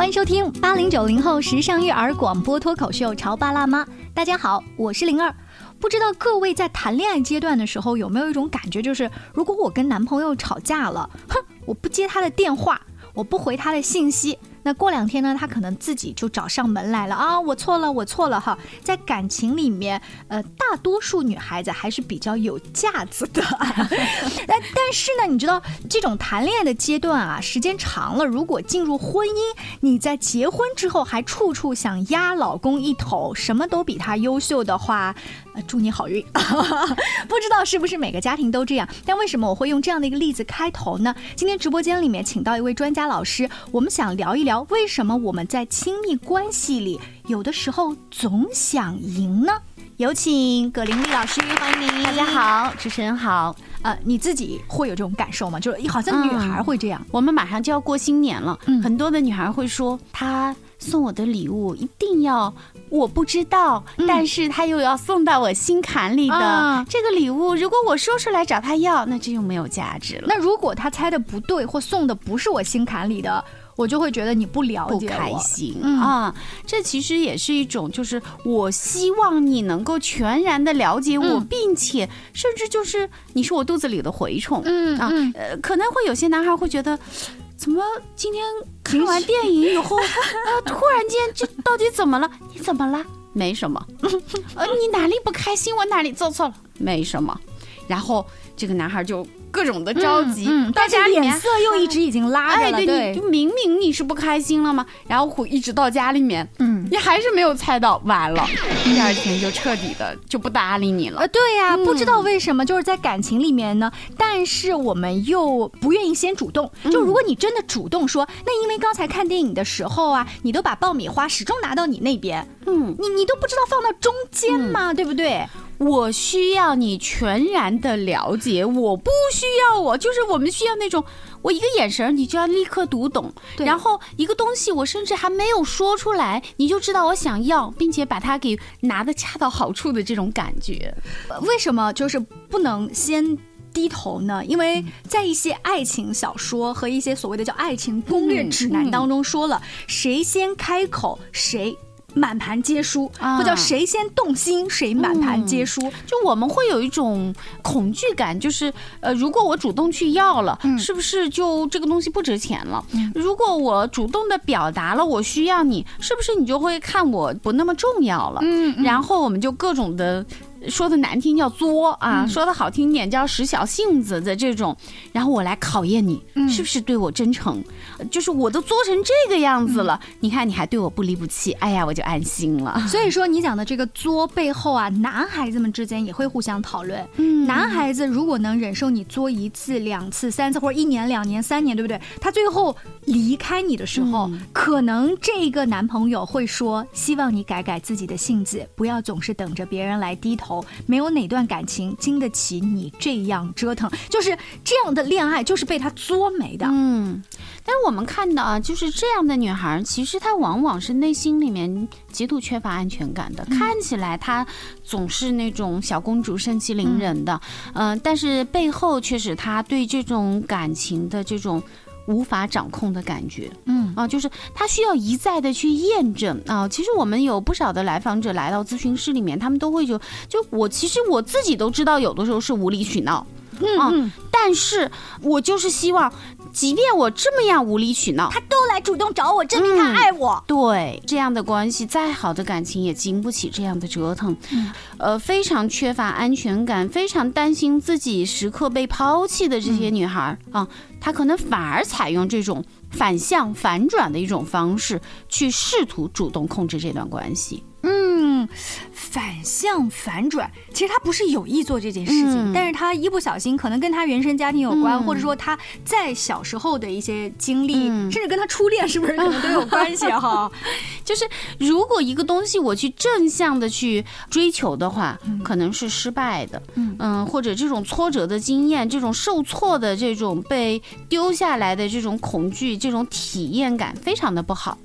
欢迎收听八零九零后时尚育儿广播脱口秀《潮爸辣妈》。大家好，我是灵儿。不知道各位在谈恋爱阶段的时候有没有一种感觉，就是如果我跟男朋友吵架了，哼，我不接他的电话，我不回他的信息。那过两天呢，他可能自己就找上门来了啊！我错了，我错了哈。在感情里面，呃，大多数女孩子还是比较有架子的。但但是呢，你知道这种谈恋爱的阶段啊，时间长了，如果进入婚姻，你在结婚之后还处处想压老公一头，什么都比他优秀的话，呃祝你好运。不知道是不是每个家庭都这样？但为什么我会用这样的一个例子开头呢？今天直播间里面请到一位专家老师，我们想聊一聊。聊为什么我们在亲密关系里有的时候总想赢呢？有请葛玲丽老师，欢迎您。大家好，主持人好。呃，你自己会有这种感受吗？就是好像女孩会这样。我们马上就要过新年了，很多的女孩会说，她送我的礼物一定要我不知道，但是她又要送到我心坎里的这个礼物。如果我说出来找她要，那这就没有价值了。那如果她猜的不对，或送的不是我心坎里的？我就会觉得你不了解不开心啊，这其实也是一种，就是我希望你能够全然的了解我，并且甚至就是你是我肚子里的蛔虫，嗯啊，呃，可能会有些男孩会觉得，怎么今天看完电影以后，啊，突然间这到底怎么了？你怎么了？没什么，呃，你哪里不开心？我哪里做错了？没什么，然后这个男孩就。各种的着急，大家脸色又一直已经拉着了。哎，对，你就明明你是不开心了吗？然后一直到家里面，嗯，你还是没有猜到，完了，第二天就彻底的就不搭理你了。呃，对呀，不知道为什么，就是在感情里面呢，但是我们又不愿意先主动。就如果你真的主动说，那因为刚才看电影的时候啊，你都把爆米花始终拿到你那边，嗯，你你都不知道放到中间嘛，对不对？我需要你全然的了解，我不需要我，就是我们需要那种，我一个眼神你就要立刻读懂，然后一个东西我甚至还没有说出来，你就知道我想要，并且把它给拿的恰到好处的这种感觉。为什么就是不能先低头呢？因为在一些爱情小说和一些所谓的叫爱情攻略指南当中说了，谁先开口谁。满盘皆输，或叫谁先动心谁满盘皆输。就我们会有一种恐惧感，就是呃，如果我主动去要了，是不是就这个东西不值钱了？如果我主动的表达了我需要你，是不是你就会看我不那么重要了？嗯，然后我们就各种的。说的难听叫作啊，说的好听点叫使小性子的这种，然后我来考验你是不是对我真诚，就是我都作成这个样子了，你看你还对我不离不弃，哎呀我就安心了。所以说你讲的这个作背后啊，男孩子们之间也会互相讨论。嗯，男孩子如果能忍受你作一次、两次、三次或者一年、两年、三年，对不对？他最后离开你的时候，可能这个男朋友会说：希望你改改自己的性子，不要总是等着别人来低头。没有哪段感情经得起你这样折腾，就是这样的恋爱就是被他作没的。嗯，但是我们看到啊，就是这样的女孩，其实她往往是内心里面极度缺乏安全感的。看起来她总是那种小公主、盛气凌人的，嗯，但是背后却是她对这种感情的这种。无法掌控的感觉，嗯啊，就是他需要一再的去验证啊。其实我们有不少的来访者来到咨询室里面，他们都会就就我其实我自己都知道，有的时候是无理取闹，嗯，但是我就是希望。即便我这么样无理取闹，他都来主动找我，证明他爱我。对，这样的关系，再好的感情也经不起这样的折腾。呃，非常缺乏安全感，非常担心自己时刻被抛弃的这些女孩啊，她可能反而采用这种反向反转的一种方式，去试图主动控制这段关系。嗯，反向反转，其实他不是有意做这件事情，但是他一不小心，可能跟他原生家庭有关，或者说他在小时候的一些经历，甚至跟他初恋是不是可能都有关系哈。就是如果一个东西我去正向的去追求的话，可能是失败的，嗯，或者这种挫折的经验，这种受挫的这种被丢下来的这种恐惧，这种体验感非常的不好，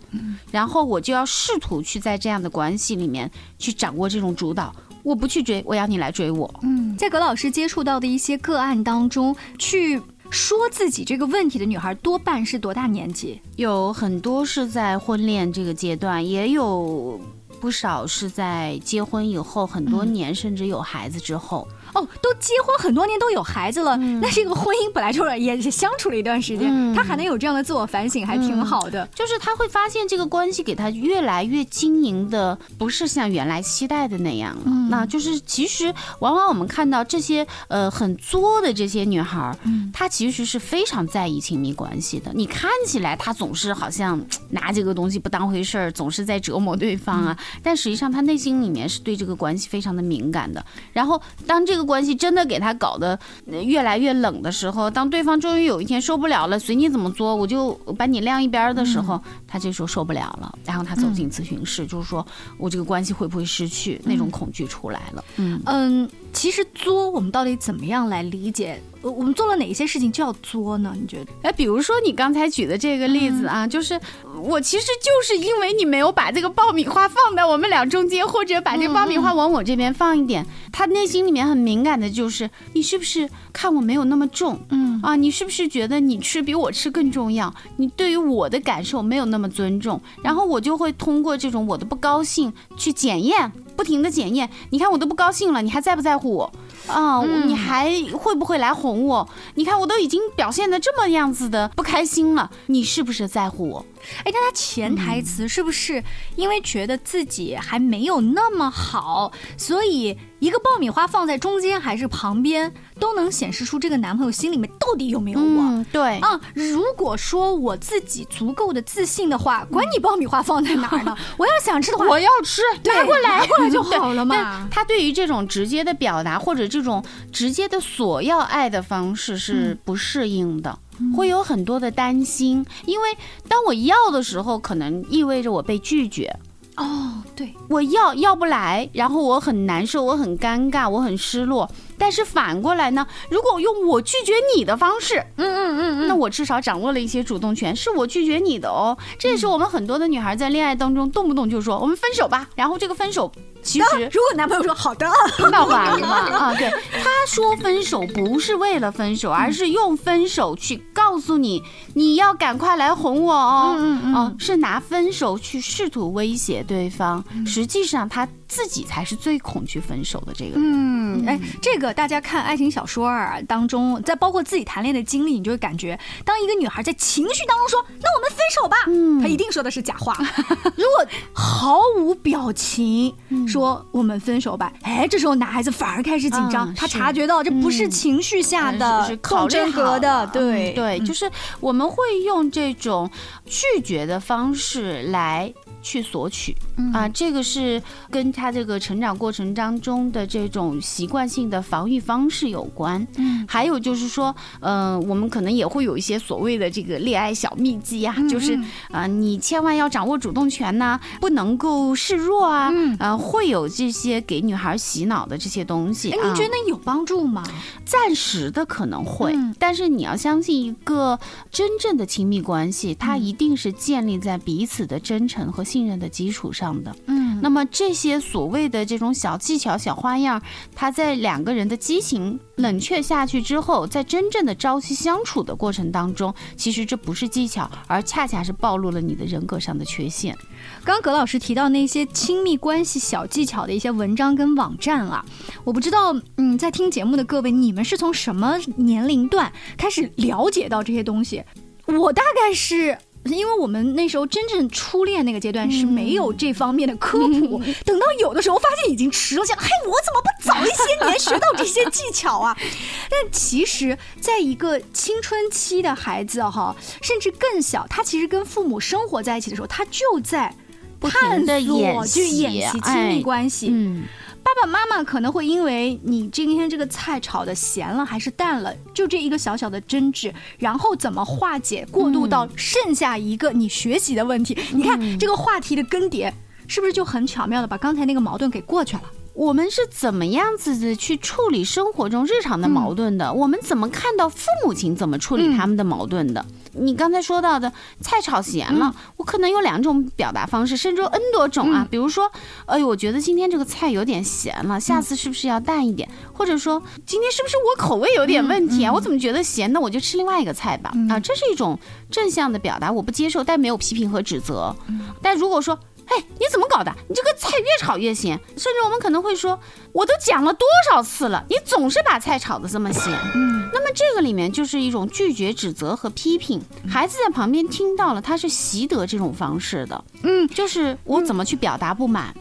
然后我就要试图去在这样的关系。里面去掌握这种主导，我不去追，我要你来追我。嗯，在葛老师接触到的一些个案当中，去说自己这个问题的女孩多半是多大年纪？有很多是在婚恋这个阶段，也有不少是在结婚以后很多年，甚至有孩子之后。哦，都结婚很多年，都有孩子了，那这个婚姻本来就是也相处了一段时间，他还能有这样的自我反省，还挺好的。就是他会发现这个关系给他越来越经营的不是像原来期待的那样了。那就是其实往往我们看到这些呃很作的这些女孩，她其实是非常在意亲密关系的。你看起来她总是好像拿这个东西不当回事儿，总是在折磨对方啊，但实际上她内心里面是对这个关系非常的敏感的。然后当这个关系真的给他搞得越来越冷的时候，当对方终于有一天受不了了，随你怎么作，我就把你晾一边的时候，他这时候受不了了，然后他走进咨询室，就是说我这个关系会不会失去，那种恐惧出来了。嗯嗯，其实作我们到底怎么样来理解？我们做了哪些事情就要作呢？你觉得？哎，比如说你刚才举的这个例子啊，就是我其实就是因为你没有把这个爆米花放在我们俩中间，或者把这个爆米花往我这边放一点，他内心里面很敏感的就是你是不是看我没有那么重？嗯啊，你是不是觉得你吃比我吃更重要？你对于我的感受没有那么尊重，然后我就会通过这种我的不高兴去检验，不停的检验。你看我都不高兴了，你还在不在乎我？啊，你还会不会来哄我？你看我都已经表现的这么样子的不开心了，你是不是在乎我？哎，那他潜台词是不是因为觉得自己还没有那么好，所以一个爆米花放在中间还是旁边，都能显示出这个男朋友心里面到底有没有我？对啊，如果说我自己足够的自信的话，管你爆米花放在哪儿呢？我要想吃的话，我要吃，拿过来，拿过来就好了嘛。他对于这种直接的表达或者这种直接的索要爱的方式是不适应的。会有很多的担心，因为当我要的时候，可能意味着我被拒绝。哦，对，我要要不来，然后我很难受，我很尴尬，我很失落。但是反过来呢，如果用我拒绝你的方式，嗯嗯嗯嗯，那我至少掌握了一些主动权，是我拒绝你的哦。这也是我们很多的女孩在恋爱当中动不动就说我们分手吧，然后这个分手。其实，如果男朋友说好的，那完了啊！对，他说分手不是为了分手，而是用分手去告诉你，你要赶快来哄我哦。嗯嗯嗯，是拿分手去试图威胁对方，实际上他自己才是最恐惧分手的这个。嗯，哎，这个大家看爱情小说啊当中，在包括自己谈恋爱的经历，你就会感觉，当一个女孩在情绪当中说“那我们分手吧”，嗯，她一定说的是假话。如果毫无表情。说我们分手吧，哎，这时候男孩子反而开始紧张，他察觉到这不是情绪下的，是考真格的，对对，就是我们会用这种拒绝的方式来。去索取啊，这个是跟他这个成长过程当中的这种习惯性的防御方式有关。嗯，还有就是说，嗯，我们可能也会有一些所谓的这个恋爱小秘籍呀，就是啊，你千万要掌握主动权呐，不能够示弱啊，嗯呃，会有这些给女孩洗脑的这些东西。哎，你觉得有帮助吗？暂时的可能会，但是你要相信一个真正的亲密关系，它一定是建立在彼此的真诚和。信任的基础上的，嗯，那么这些所谓的这种小技巧、小花样，它在两个人的激情冷却下去之后，在真正的朝夕相处的过程当中，其实这不是技巧，而恰恰是暴露了你的人格上的缺陷。刚刚葛老师提到那些亲密关系小技巧的一些文章跟网站啊，我不知道，嗯，在听节目的各位，你们是从什么年龄段开始了解到这些东西？我大概是。因为我们那时候真正初恋那个阶段是没有这方面的科普，等到有的时候发现已经迟了，想，嘿，我怎么不早一些年学到这些技巧啊？但其实，在一个青春期的孩子哈，甚至更小，他其实跟父母生活在一起的时候，他就在探索，去演习亲密关系。嗯。爸爸妈妈可能会因为你今天这个菜炒的咸了还是淡了，就这一个小小的争执，然后怎么化解，过渡到剩下一个你学习的问题。你看这个话题的更迭，是不是就很巧妙的把刚才那个矛盾给过去了？我们是怎么样子的去处理生活中日常的矛盾的？我们怎么看到父母亲怎么处理他们的矛盾的？你刚才说到的菜炒咸了，我可能有两种表达方式，甚至有 N 多种啊。比如说，哎呦，我觉得今天这个菜有点咸了，下次是不是要淡一点？或者说，今天是不是我口味有点问题啊？我怎么觉得咸？那我就吃另外一个菜吧。啊，这是一种正向的表达，我不接受，但没有批评和指责。但如果说，哎，你怎么搞的？你这个菜越炒越咸，甚至我们可能会说，我都讲了多少次了，你总是把菜炒得这么咸。嗯，那么这个里面就是一种拒绝、指责和批评。孩子在旁边听到了，他是习得这种方式的。嗯，就是我怎么去表达不满。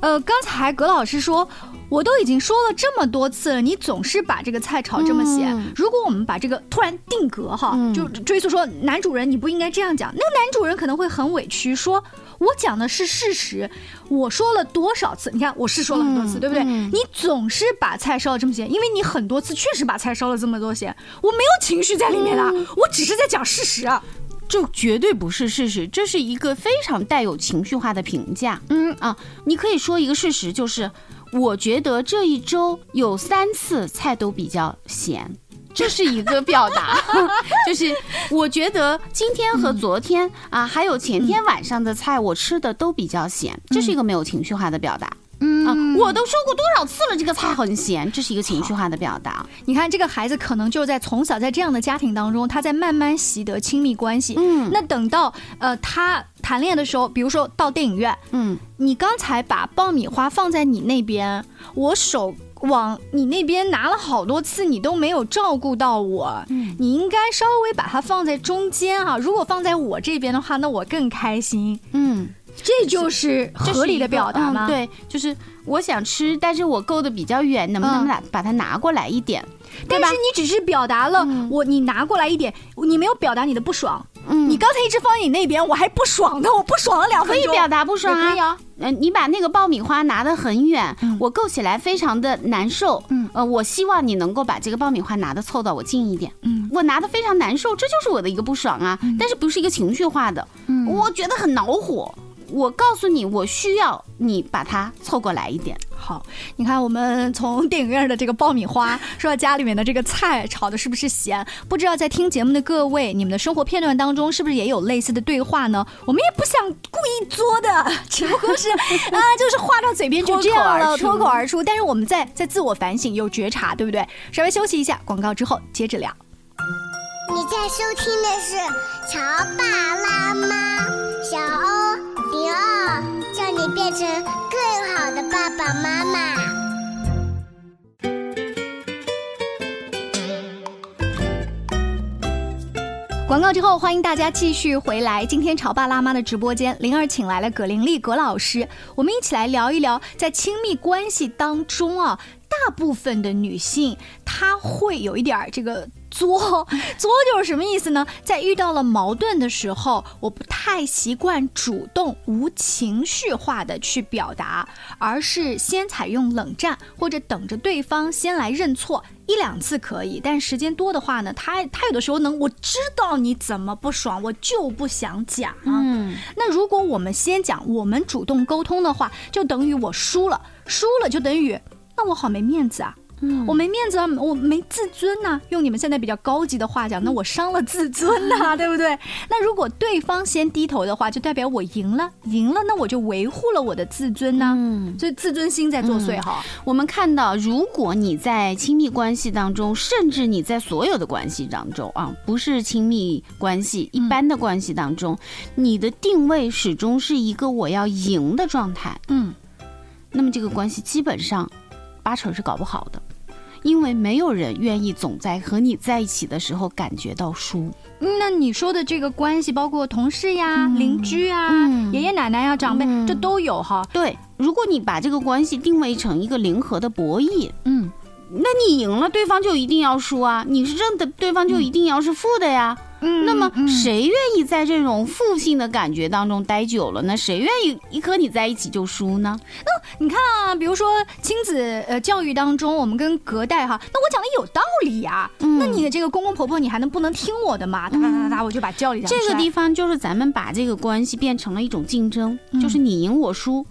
呃，刚才葛老师说，我都已经说了这么多次了，你总是把这个菜炒这么咸。如果我们把这个突然定格哈，就追溯说男主人你不应该这样讲，那个男主人可能会很委屈说。我讲的是事实，我说了多少次？你看，我是说了很多次，对不对？你总是把菜烧了这么咸，因为你很多次确实把菜烧了这么多咸，我没有情绪在里面的，我只是在讲事实，这绝对不是事实，这是一个非常带有情绪化的评价。嗯啊，你可以说一个事实，就是我觉得这一周有三次菜都比较咸。这是一个表达，就是我觉得今天和昨天啊，还有前天晚上的菜，我吃的都比较咸，这是一个没有情绪化的表达。嗯啊，我都说过多少次了，这个菜很咸，这是一个情绪化的表达。你看，这个孩子可能就在从小在这样的家庭当中，他在慢慢习得亲密关系。嗯，那等到呃他谈恋爱的时候，比如说到电影院，嗯，你刚才把爆米花放在你那边，我手。往你那边拿了好多次，你都没有照顾到我。嗯，你应该稍微把它放在中间啊。如果放在我这边的话，那我更开心。嗯，这就是合理的表达吗？对，就是我想吃，但是我够的比较远，能不能把把它拿过来一点？但是你只是表达了我，你拿过来一点，你没有表达你的不爽。嗯，你刚才一直放在你那边，我还不爽呢，我不爽了两分钟。可以表达不爽啊，可以啊。嗯，你把那个爆米花拿得很远，我够起来非常的难受。嗯，呃，我希望你能够把这个爆米花拿的凑到我近一点。嗯，我拿的非常难受，这就是我的一个不爽啊。但是不是一个情绪化的，嗯，我觉得很恼火。我告诉你，我需要你把它凑过来一点。好，你看，我们从电影院的这个爆米花 说到家里面的这个菜炒的是不是咸？不知道在听节目的各位，你们的生活片段当中是不是也有类似的对话呢？我们也不想故意作的，只不过是啊，就是话到嘴边就这样了，脱口而出。但是我们在在自我反省，有觉察，对不对？稍微休息一下，广告之后接着聊。你在收听的是《乔爸拉妈》，小欧你变成更好的爸爸妈妈。广告之后，欢迎大家继续回来。今天潮爸辣妈的直播间，灵儿请来了葛玲丽葛老师，我们一起来聊一聊在亲密关系当中啊，大部分的女性她会有一点这个。作作就是什么意思呢？在遇到了矛盾的时候，我不太习惯主动无情绪化的去表达，而是先采用冷战，或者等着对方先来认错一两次可以，但时间多的话呢，他他有的时候能我知道你怎么不爽，我就不想讲。嗯，那如果我们先讲，我们主动沟通的话，就等于我输了，输了就等于那我好没面子啊。我没面子啊，我没自尊呐。用你们现在比较高级的话讲，那我伤了自尊呐，对不对？那如果对方先低头的话，就代表我赢了，赢了，那我就维护了我的自尊呢。嗯，所以自尊心在作祟哈。我们看到，如果你在亲密关系当中，甚至你在所有的关系当中啊，不是亲密关系，一般的关系当中，你的定位始终是一个我要赢的状态。嗯，那么这个关系基本上八成是搞不好的。因为没有人愿意总在和你在一起的时候感觉到输。那你说的这个关系，包括同事呀、邻居啊、爷爷奶奶呀、长辈，这都有哈。对，如果你把这个关系定位成一个零和的博弈，嗯，那你赢了，对方就一定要输啊；你是正的，对方就一定要是负的呀。嗯，那么谁愿意在这种负性的感觉当中待久了呢？谁愿意一和你在一起就输呢？那你看啊，比如说亲子呃教育当中，我们跟隔代哈，那我讲的有道理呀。那你的这个公公婆婆，你还能不能听我的吗？哒哒哒哒，我就把教理这个地方就是咱们把这个关系变成了一种竞争，就是你赢我输。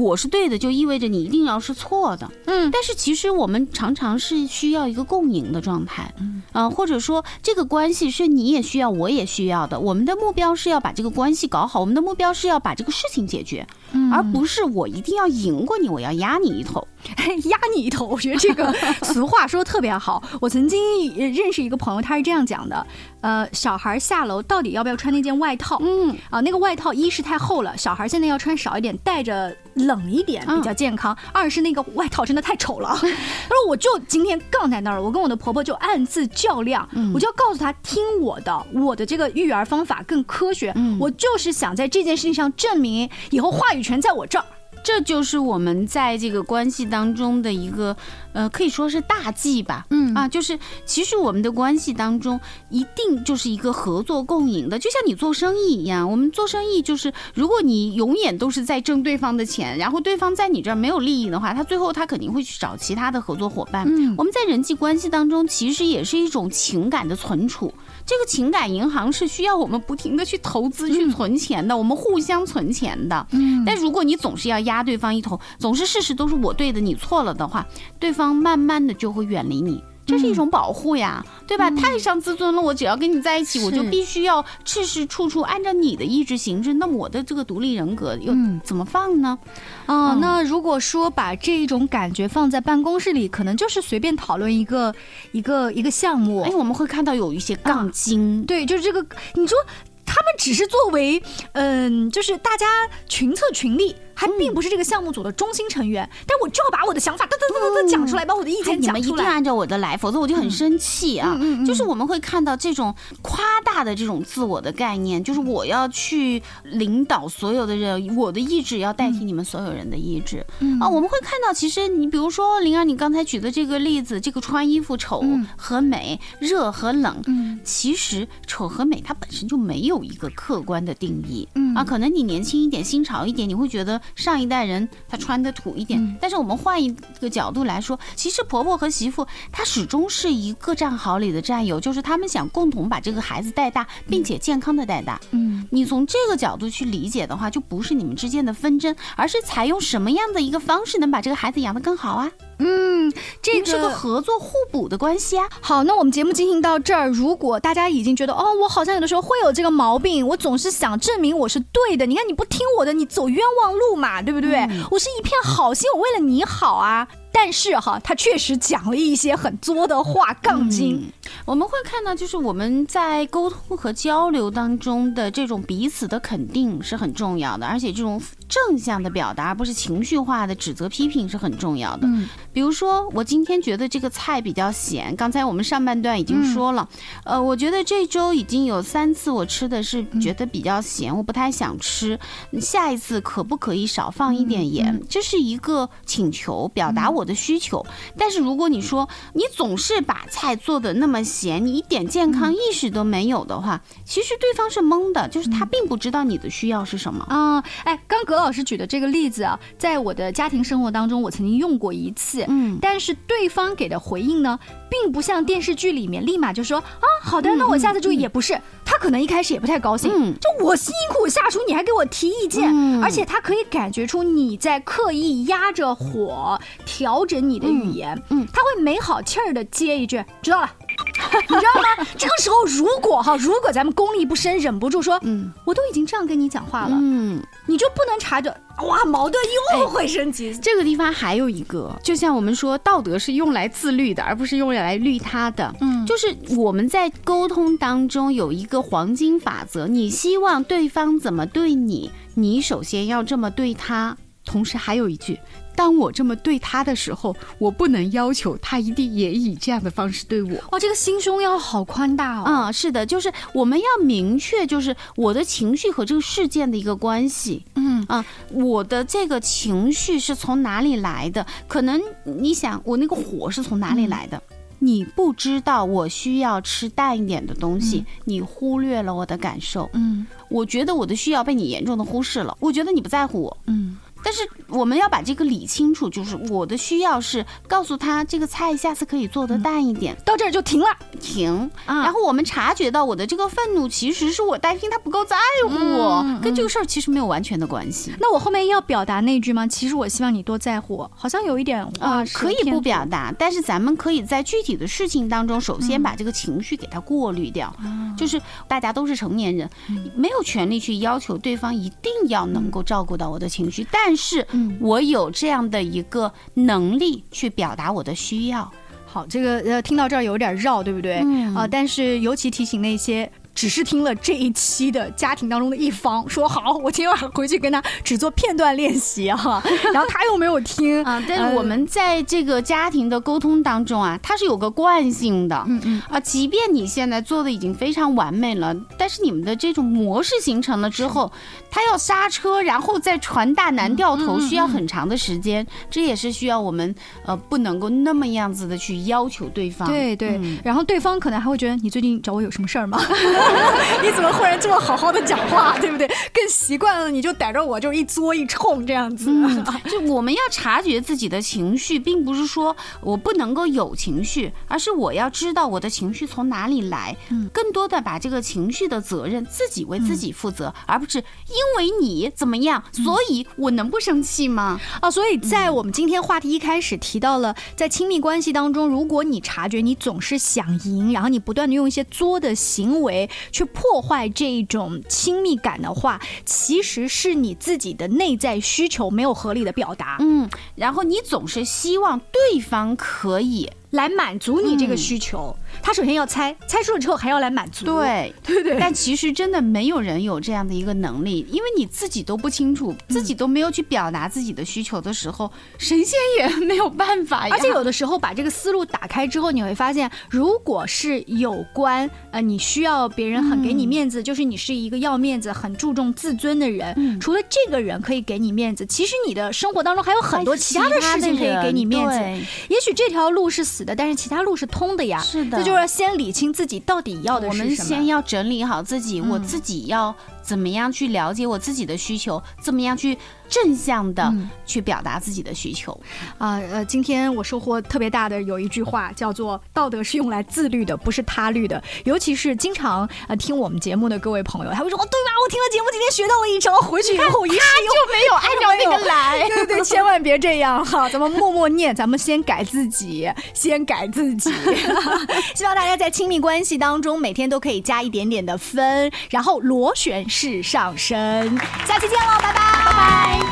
我是对的，就意味着你一定要是错的。嗯但是其实我们常常是需要一个共赢的状态，嗯、呃，或者说这个关系是你也需要，我也需要的。我们的目标是要把这个关系搞好，我们的目标是要把这个事情解决，而不是我一定要赢过你，我要压你一头。压你一头，我觉得这个 俗话说的特别好。我曾经认识一个朋友，他是这样讲的：呃，小孩下楼到底要不要穿那件外套？嗯啊，那个外套一是太厚了，小孩现在要穿少一点，带着冷一点比较健康；二是那个外套真的太丑了。他说我就今天杠在那儿了，我跟我的婆婆就暗自较量，我就要告诉她听我的，我的这个育儿方法更科学，我就是想在这件事情上证明以后话语权在我这儿。这就是我们在这个关系当中的一个，呃，可以说是大忌吧。嗯啊，就是其实我们的关系当中一定就是一个合作共赢的，就像你做生意一样。我们做生意就是，如果你永远都是在挣对方的钱，然后对方在你这儿没有利益的话，他最后他肯定会去找其他的合作伙伴。嗯我们在人际关系当中，其实也是一种情感的存储。这个情感银行是需要我们不停的去投资、去存钱的，我们互相存钱的。嗯但如果你总是要压对方一头，总是事事都是我对的，你错了的话，对方慢慢的就会远离你。这是一种保护呀，对吧？太伤自尊了。我只要跟你在一起，我就必须要事事处处按照你的意志行事。那我的这个独立人格又嗯怎么放呢？啊、嗯那如果说把这一种感觉放在办公室里，可能就是随便讨论一个一个一个项目。哎，我们会看到有一些杠精，对，就是这个，你说他们只是作为，嗯，就是大家群策群力，还并不是这个项目组的中心成员，但我就要把我的想法噔噔噔噔噔讲出来，把我的意见讲出来。你们一定按照我的来，否则我就很生气啊！就是我们会看到这种夸大的这种自我的概念，就是我要去领导所有的人，我的意志要代替你们所有人的意志、嗯啊！我们会看到，其实你比如说灵儿，你刚才举的这个例子，这个穿衣服丑嗯和美、热和冷，嗯其实丑和美它本身就没有一个客观的定义。嗯啊，可能你年轻一点、新潮一点，你会觉得上一代人他穿的土一点。嗯但是我们换一个角度来说，其实婆婆和媳妇她始终是一个战壕里的战友，就是他们想共同把这个孩子带大，并且健康的带大。嗯你从这个角度去理解的话，就不是你们之间的纷争，而是采用什么样的一个方式能把这个孩子养得更好啊？嗯，这是个合作互补的关系啊。好，那我们节目进行到这儿，如果大家已经觉得哦，我好像有的时候会有这个毛病，我总是想证明我是对的。你看你不听我的，你走冤枉路嘛，对不对？我是一片好心，我为了你好啊。但是哈，他确实讲了一些很作的话，杠精。我们会看到，就是我们在沟通和交流当中的这种彼此的肯定是很重要的，而且这种正向的表达，而不是情绪化的指责批评是很重要的。嗯比如说，我今天觉得这个菜比较咸，刚才我们上半段已经说了，呃，我觉得这周已经有三次我吃的是觉得比较咸，我不太想吃，下一次可不可以少放一点盐？这是一个请求，表达我的需求。但是如果你说你总是把菜做的那么咸，你一点健康意识都没有的话，其实对方是懵的，就是他并不知道你的需要是什么。啊、哎，刚葛老师举的这个例子啊，在我的家庭生活当中，我曾经用过一次。嗯。但是对方给的回应呢，并不像电视剧里面立马就说啊，好的，那我下次注意。也不是，他可能一开始也不太高兴，嗯。就我辛苦下厨，你还给我提意见，嗯。而且他可以感觉出你在刻意压着火调整你的语言，嗯他会没好气儿的接一句，知道了。你知道吗？这个时候，如果哈，如果咱们功力不深，忍不住说，嗯我都已经这样跟你讲话了，嗯。你就不能察觉，哇，矛盾又会升级。这个地方还有一个，就像我们说，道德是用来自律的，而不是用来律他的。嗯就是我们在沟通当中有一个黄金法则，你希望对方怎么对你，你首先要这么对他。同时还有一句，当我这么对他的时候，我不能要求他一定也以这样的方式对我。哇，这个心胸要好宽大哦。嗯，是的，就是我们要明确，就是我的情绪和这个事件的一个关系。嗯啊，我的这个情绪是从哪里来的？可能你想，我那个火是从哪里来的？你不知道我需要吃淡一点的东西，你忽略了我的感受。嗯我觉得我的需要被你严重的忽视了，我觉得你不在乎我。嗯但是我们要把这个理清楚，就是我的需要是告诉他这个菜下次可以做的淡一点，到这儿就停了。停，啊然后我们察觉到我的这个愤怒，其实是我担心他不够在乎我，跟这个事儿其实没有完全的关系。那我后面要表达那句吗？其实我希望你多在乎我，好像有一点啊、啊，可以不表达，但是咱们可以在具体的事情当中，首先把这个情绪给它过滤掉。就是大家都是成年人，没有权利去要求对方一定要能够照顾到我的情绪，但是嗯我有这样的一个能力去表达我的需要。好，这个呃，听到这儿有点绕，对不对？嗯啊，但是尤其提醒那些。只是听了这一期的家庭当中的一方说好，我今晚回去跟他只做片段练习哈，然后他又没有听啊，但是呃我们在这个家庭的沟通当中啊，它是有个惯性的。嗯嗯啊，即便你现在做的已经非常完美了，但是你们的这种模式形成了之后，他要刹车，然后再传大难掉头，需要很长的时间。这也是需要我们呃不能够那么样子的去要求对方。对对，嗯然后对方可能还会觉得你最近找我有什么事儿吗？你怎么忽然这么好好的讲话，对不对？更习惯了你就逮着我就一作一冲这样子。嗯，就我们要察觉自己的情绪，并不是说我不能够有情绪，而是我要知道我的情绪从哪里来，嗯更多的把这个情绪的责任自己为自己负责，而不是因为你怎么样，嗯所以我能不生气吗？啊，所以在我们今天话题一开始提到了，在亲密关系当中，如果你察觉你总是想赢，然后你不断的用一些作的行为去破坏这一种亲密感的话，其实是你自己的内在需求没有合理的表达，嗯，然后你总是希望对方可以来满足你这个需求。他首先要猜，猜出了之后还要来满足。对。对对但其实真的没有人有这样的一个能力，因为你自己都不清楚，自己都没有去表达自己的需求的时候，神仙也没有办法呀。而且有的时候把这个思路打开之后，你会发现，如果是有关呃你需要别人很给你面子，就是你是一个要面子、很注重自尊的人，嗯除了这个人可以给你面子，其实你的生活当中还有很多其他的事情可以给你面子。对也许这条路是死的，但是其他路是通的呀。是的这就是要先理清自己到底要的我们是什么。先要整理好自己，我嗯自己要怎么样去了解我自己的需求，怎么样去正向的嗯去表达自己的需求。啊呃，今天我收获特别大的有一句话叫做“道德是用来自律的，不是他律的”。尤其是经常呃听我们节目的各位朋友，他会说：“哦，对吧？我听了节目，今天学到了一招，回去以后一试用。”就没有按照那个来。对对对，千万别这样哈！咱们默默念，咱们先改自己，先改自己。希望大家在亲密关系当中，每天都可以加一点点的分，然后螺旋式上升。下期见喽，拜拜，拜拜。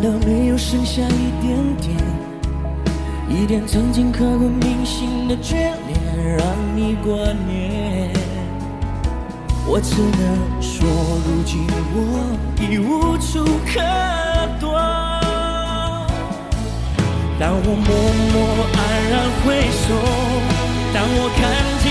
道没有剩下一点点，一点曾经刻骨铭心的眷恋，让你挂念？我只能说，如今我已无处可躲。当我默默黯然回首，当我看见